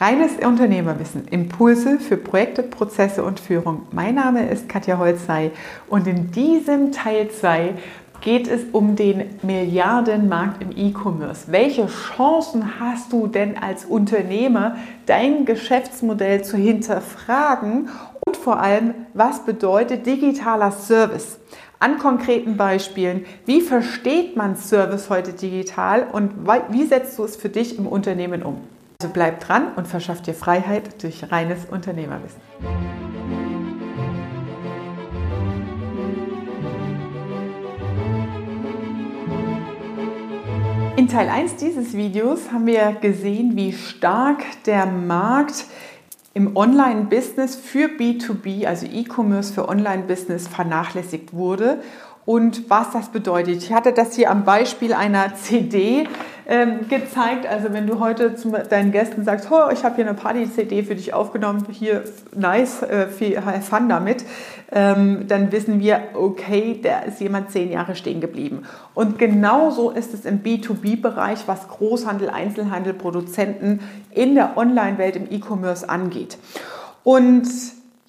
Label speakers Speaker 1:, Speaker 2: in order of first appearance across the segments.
Speaker 1: Reines Unternehmerwissen, Impulse für Projekte, Prozesse und Führung. Mein Name ist Katja Holzei und in diesem Teil 2 geht es um den Milliardenmarkt im E-Commerce. Welche Chancen hast du denn als Unternehmer, dein Geschäftsmodell zu hinterfragen und vor allem, was bedeutet digitaler Service? An konkreten Beispielen, wie versteht man Service heute digital und wie setzt du es für dich im Unternehmen um? Also bleib dran und verschaff dir Freiheit durch reines Unternehmerwissen. In Teil 1 dieses Videos haben wir gesehen, wie stark der Markt im Online-Business für B2B, also E-Commerce für Online-Business, vernachlässigt wurde und was das bedeutet. Ich hatte das hier am Beispiel einer CD ähm, gezeigt. Also wenn du heute zu deinen Gästen sagst, oh, ich habe hier eine Party-CD für dich aufgenommen, hier nice, äh, viel Fun damit, ähm, dann wissen wir, okay, da ist jemand zehn Jahre stehen geblieben. Und genauso ist es im B2B-Bereich, was Großhandel, Einzelhandel, Produzenten in der Online-Welt im E-Commerce angeht. Und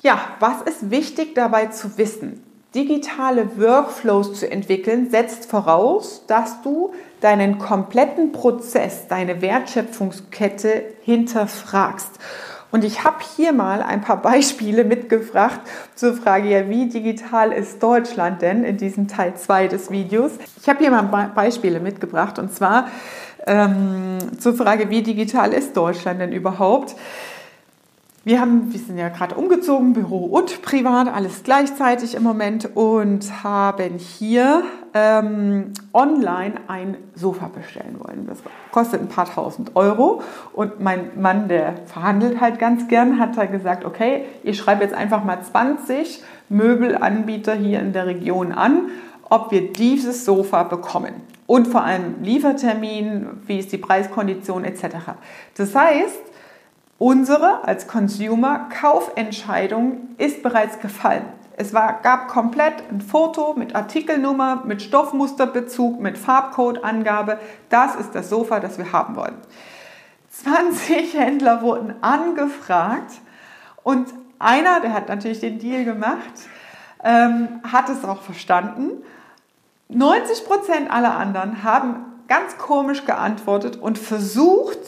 Speaker 1: ja, was ist wichtig dabei zu wissen? Digitale Workflows zu entwickeln, setzt voraus, dass du deinen kompletten Prozess, deine Wertschöpfungskette hinterfragst. Und ich habe hier mal ein paar Beispiele mitgebracht zur Frage, ja, wie digital ist Deutschland denn in diesem Teil 2 des Videos. Ich habe hier mal Beispiele mitgebracht und zwar ähm, zur Frage, wie digital ist Deutschland denn überhaupt? Wir, haben, wir sind ja gerade umgezogen, Büro und privat, alles gleichzeitig im Moment und haben hier ähm, online ein Sofa bestellen wollen. Das kostet ein paar tausend Euro und mein Mann, der verhandelt halt ganz gern, hat da gesagt, okay, ich schreibe jetzt einfach mal 20 Möbelanbieter hier in der Region an, ob wir dieses Sofa bekommen. Und vor allem Liefertermin, wie ist die Preiskondition etc. Das heißt, Unsere als Consumer Kaufentscheidung ist bereits gefallen. Es war, gab komplett ein Foto mit Artikelnummer, mit Stoffmusterbezug, mit Farbcodeangabe. Das ist das Sofa, das wir haben wollen. 20 Händler wurden angefragt und einer, der hat natürlich den Deal gemacht, ähm, hat es auch verstanden. 90 Prozent aller anderen haben ganz komisch geantwortet und versucht,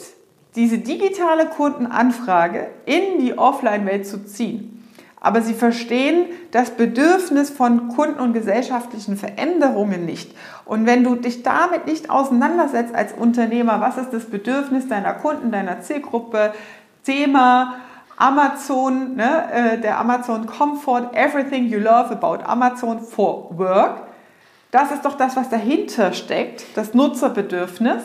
Speaker 1: diese digitale Kundenanfrage in die Offline-Welt zu ziehen. Aber sie verstehen das Bedürfnis von Kunden und gesellschaftlichen Veränderungen nicht. Und wenn du dich damit nicht auseinandersetzt als Unternehmer, was ist das Bedürfnis deiner Kunden, deiner Zielgruppe, Thema Amazon, ne, äh, der Amazon Comfort, Everything You Love About Amazon for Work, das ist doch das, was dahinter steckt, das Nutzerbedürfnis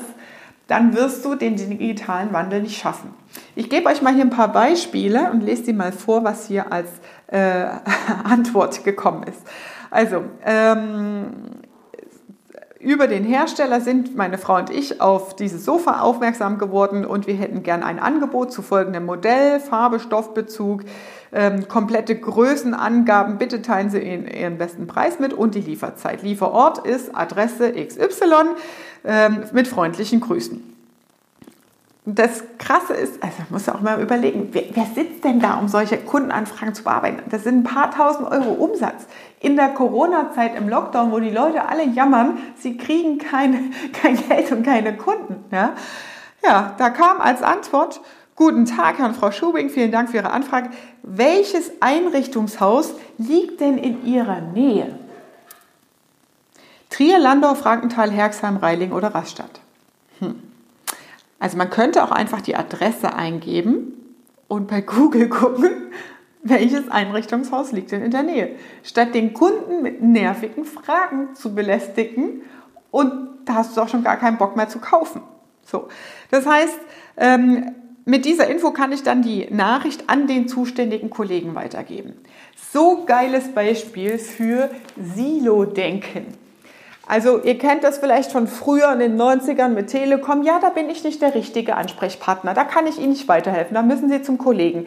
Speaker 1: dann wirst du den digitalen Wandel nicht schaffen. Ich gebe euch mal hier ein paar Beispiele und lese die mal vor, was hier als äh, Antwort gekommen ist. Also, ähm, über den Hersteller sind meine Frau und ich auf dieses Sofa aufmerksam geworden und wir hätten gern ein Angebot zu folgendem Modell, Farbe, Stoffbezug, ähm, komplette Größenangaben. Bitte teilen Sie Ihren, Ihren besten Preis mit und die Lieferzeit. Lieferort ist Adresse XY ähm, mit freundlichen Grüßen. Das Krasse ist, also muss auch mal überlegen, wer, wer, sitzt denn da, um solche Kundenanfragen zu bearbeiten? Das sind ein paar tausend Euro Umsatz. In der Corona-Zeit im Lockdown, wo die Leute alle jammern, sie kriegen kein, kein Geld und keine Kunden. Ja? ja, da kam als Antwort, Guten Tag, Herrn Frau Schubing, vielen Dank für Ihre Anfrage. Welches Einrichtungshaus liegt denn in Ihrer Nähe? Trier, Landau, Frankenthal, Herxheim, Reiling oder Rastatt? Hm. Also man könnte auch einfach die Adresse eingeben und bei Google gucken, welches Einrichtungshaus liegt denn in der Nähe, statt den Kunden mit nervigen Fragen zu belästigen und da hast du auch schon gar keinen Bock mehr zu kaufen. So, das heißt, ähm, mit dieser Info kann ich dann die Nachricht an den zuständigen Kollegen weitergeben. So geiles Beispiel für Silo-Denken. Also ihr kennt das vielleicht von früher in den 90ern mit Telekom. Ja, da bin ich nicht der richtige Ansprechpartner. Da kann ich Ihnen nicht weiterhelfen. Da müssen Sie zum Kollegen.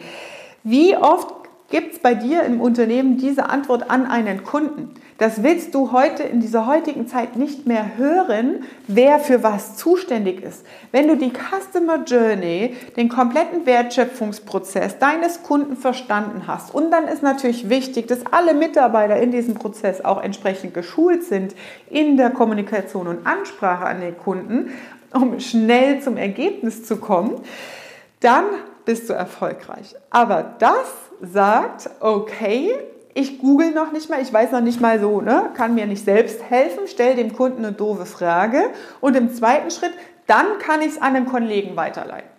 Speaker 1: Wie oft gibt es bei dir im Unternehmen diese Antwort an einen Kunden. Das willst du heute in dieser heutigen Zeit nicht mehr hören, wer für was zuständig ist. Wenn du die Customer Journey, den kompletten Wertschöpfungsprozess deines Kunden verstanden hast und dann ist natürlich wichtig, dass alle Mitarbeiter in diesem Prozess auch entsprechend geschult sind in der Kommunikation und Ansprache an den Kunden, um schnell zum Ergebnis zu kommen, dann bist du erfolgreich. Aber das sagt, okay, ich google noch nicht mal, ich weiß noch nicht mal so, ne, kann mir nicht selbst helfen, stelle dem Kunden eine doofe Frage und im zweiten Schritt, dann kann ich es an den Kollegen weiterleiten.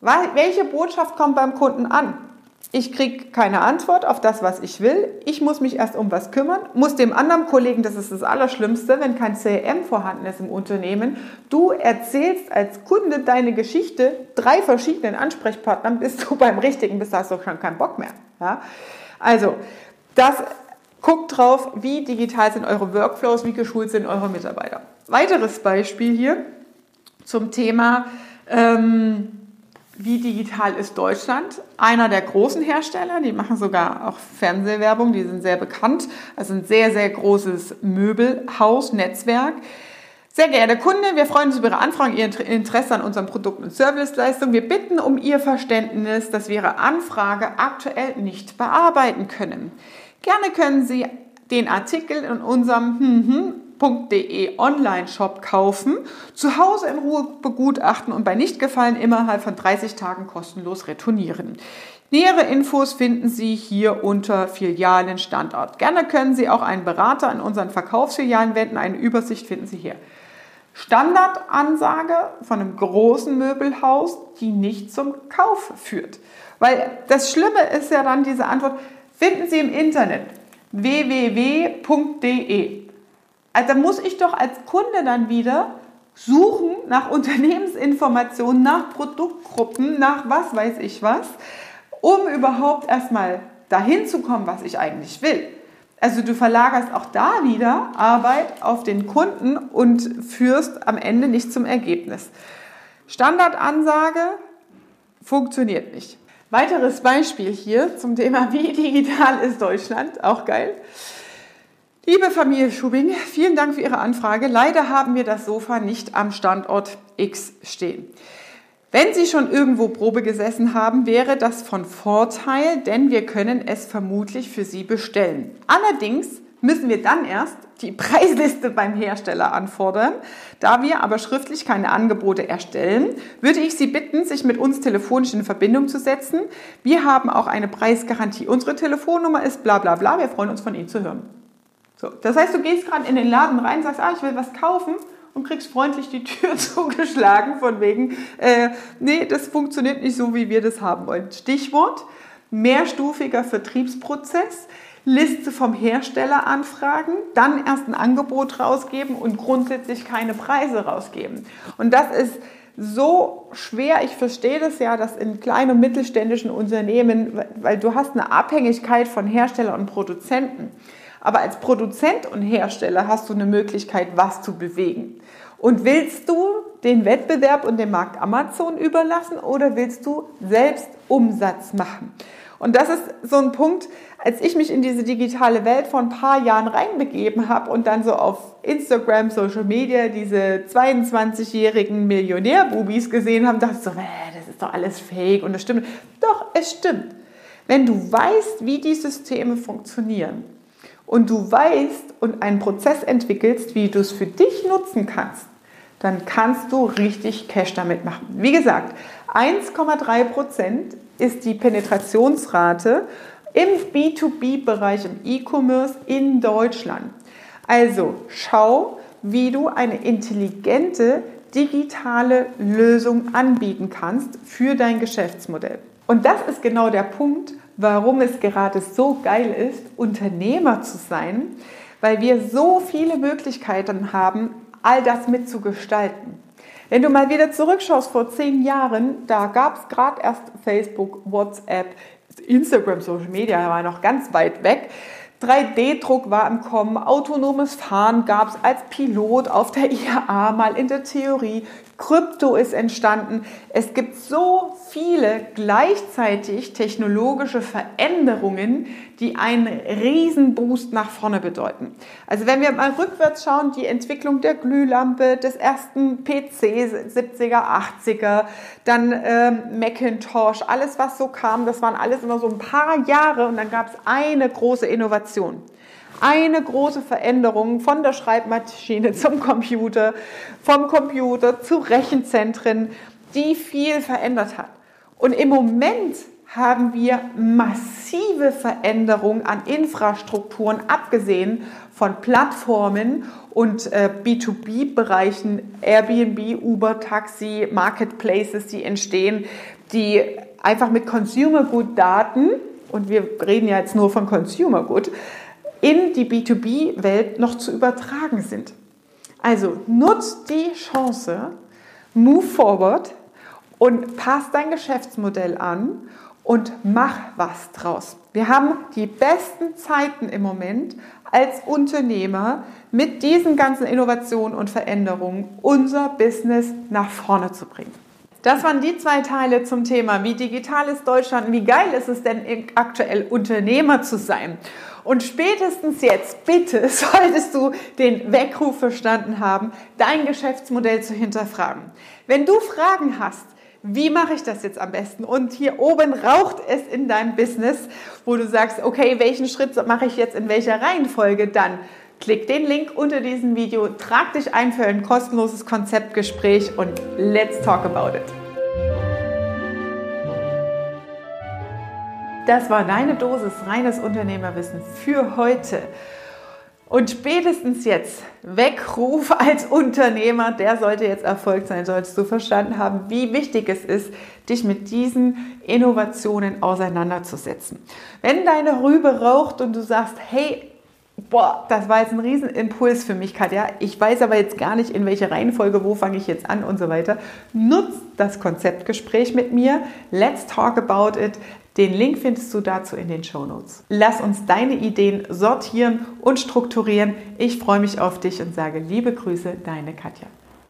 Speaker 1: Welche Botschaft kommt beim Kunden an? Ich kriege keine Antwort auf das, was ich will. Ich muss mich erst um was kümmern, muss dem anderen Kollegen, das ist das Allerschlimmste, wenn kein CRM vorhanden ist im Unternehmen, du erzählst als Kunde deine Geschichte drei verschiedenen Ansprechpartnern, bis du beim richtigen bist, hast du schon keinen Bock mehr. Ja? Also, das guckt drauf, wie digital sind eure Workflows, wie geschult sind eure Mitarbeiter. Weiteres Beispiel hier zum Thema, ähm, wie digital ist Deutschland? Einer der großen Hersteller, die machen sogar auch Fernsehwerbung, die sind sehr bekannt, also ein sehr, sehr großes Möbelhaus, Netzwerk. Sehr geehrter Kunde, wir freuen uns über Ihre Anfrage, Ihr Interesse an unseren Produkten und Serviceleistungen. Wir bitten um Ihr Verständnis, dass wir Ihre Anfrage aktuell nicht bearbeiten können. Gerne können Sie den Artikel in unserem hm.de Online-Shop kaufen, zu Hause in Ruhe begutachten und bei Nichtgefallen innerhalb von 30 Tagen kostenlos retournieren. Nähere Infos finden Sie hier unter Filialen Standort. Gerne können Sie auch einen Berater an unseren Verkaufsfilialen wenden. Eine Übersicht finden Sie hier. Standardansage von einem großen Möbelhaus, die nicht zum Kauf führt. Weil das Schlimme ist ja dann diese Antwort, finden Sie im Internet www.de. Also muss ich doch als Kunde dann wieder suchen nach Unternehmensinformationen, nach Produktgruppen, nach was weiß ich was, um überhaupt erstmal dahin zu kommen, was ich eigentlich will. Also du verlagerst auch da wieder Arbeit auf den Kunden und führst am Ende nicht zum Ergebnis. Standardansage funktioniert nicht. Weiteres Beispiel hier zum Thema, wie digital ist Deutschland, auch geil. Liebe Familie Schubing, vielen Dank für Ihre Anfrage. Leider haben wir das Sofa nicht am Standort X stehen. Wenn Sie schon irgendwo Probe gesessen haben, wäre das von Vorteil, denn wir können es vermutlich für Sie bestellen. Allerdings müssen wir dann erst die Preisliste beim Hersteller anfordern. Da wir aber schriftlich keine Angebote erstellen, würde ich Sie bitten, sich mit uns telefonisch in Verbindung zu setzen. Wir haben auch eine Preisgarantie. Unsere Telefonnummer ist bla bla bla. Wir freuen uns von Ihnen zu hören. So, das heißt, du gehst gerade in den Laden rein, sagst, ah, ich will was kaufen und kriegst freundlich die Tür zugeschlagen von wegen, äh, nee, das funktioniert nicht so, wie wir das haben wollen. Stichwort, mehrstufiger Vertriebsprozess, Liste vom Hersteller anfragen, dann erst ein Angebot rausgeben und grundsätzlich keine Preise rausgeben. Und das ist so schwer. Ich verstehe das ja, dass in kleinen und mittelständischen Unternehmen, weil du hast eine Abhängigkeit von Hersteller und Produzenten. Aber als Produzent und Hersteller hast du eine Möglichkeit, was zu bewegen. Und willst du den Wettbewerb und den Markt Amazon überlassen oder willst du selbst Umsatz machen? Und das ist so ein Punkt, als ich mich in diese digitale Welt vor ein paar Jahren reinbegeben habe und dann so auf Instagram, Social Media diese 22-jährigen Millionärbubis gesehen habe, dachte ich so, das ist doch alles fake und das stimmt. Doch, es stimmt. Wenn du weißt, wie die Systeme funktionieren, und du weißt und einen Prozess entwickelst, wie du es für dich nutzen kannst, dann kannst du richtig Cash damit machen. Wie gesagt, 1,3 Prozent ist die Penetrationsrate im B2B-Bereich, im E-Commerce in Deutschland. Also schau, wie du eine intelligente digitale Lösung anbieten kannst für dein Geschäftsmodell. Und das ist genau der Punkt, warum es gerade so geil ist, Unternehmer zu sein, weil wir so viele Möglichkeiten haben, all das mitzugestalten. Wenn du mal wieder zurückschaust vor zehn Jahren, da gab es gerade erst Facebook, WhatsApp, Instagram, Social Media war noch ganz weit weg. 3D-Druck war im Kommen, autonomes Fahren gab es als Pilot auf der IAA mal in der Theorie. Krypto ist entstanden. Es gibt so viele gleichzeitig technologische Veränderungen, die einen riesen Boost nach vorne bedeuten. Also wenn wir mal rückwärts schauen, die Entwicklung der Glühlampe, des ersten PC 70er, 80er, dann ähm, Macintosh, alles was so kam, das waren alles immer so ein paar Jahre und dann gab es eine große Innovation eine große Veränderung von der Schreibmaschine zum Computer, vom Computer zu Rechenzentren, die viel verändert hat. Und im Moment haben wir massive Veränderungen an Infrastrukturen, abgesehen von Plattformen und äh, B2B-Bereichen, Airbnb, Uber, Taxi, Marketplaces, die entstehen, die einfach mit Consumer Good Daten, und wir reden ja jetzt nur von Consumer Good, in die B2B-Welt noch zu übertragen sind. Also nutzt die Chance, move forward und passt dein Geschäftsmodell an und mach was draus. Wir haben die besten Zeiten im Moment als Unternehmer mit diesen ganzen Innovationen und Veränderungen unser Business nach vorne zu bringen. Das waren die zwei Teile zum Thema, wie digital ist Deutschland, wie geil ist es denn aktuell Unternehmer zu sein. Und spätestens jetzt, bitte, solltest du den Weckruf verstanden haben, dein Geschäftsmodell zu hinterfragen. Wenn du Fragen hast, wie mache ich das jetzt am besten? Und hier oben raucht es in deinem Business, wo du sagst, okay, welchen Schritt mache ich jetzt in welcher Reihenfolge? Dann klick den Link unter diesem Video, trag dich ein für ein kostenloses Konzeptgespräch und let's talk about it. Das war deine Dosis reines Unternehmerwissen für heute. Und spätestens jetzt, Weckruf als Unternehmer, der sollte jetzt erfolgt sein, solltest du verstanden haben, wie wichtig es ist, dich mit diesen Innovationen auseinanderzusetzen. Wenn deine Rübe raucht und du sagst, hey, boah, das war jetzt ein Riesenimpuls für mich, Katja, ich weiß aber jetzt gar nicht, in welche Reihenfolge, wo fange ich jetzt an und so weiter, nutzt das Konzeptgespräch mit mir. Let's talk about it. Den Link findest du dazu in den Show Notes. Lass uns deine Ideen sortieren und strukturieren. Ich freue mich auf dich und sage liebe Grüße, deine Katja.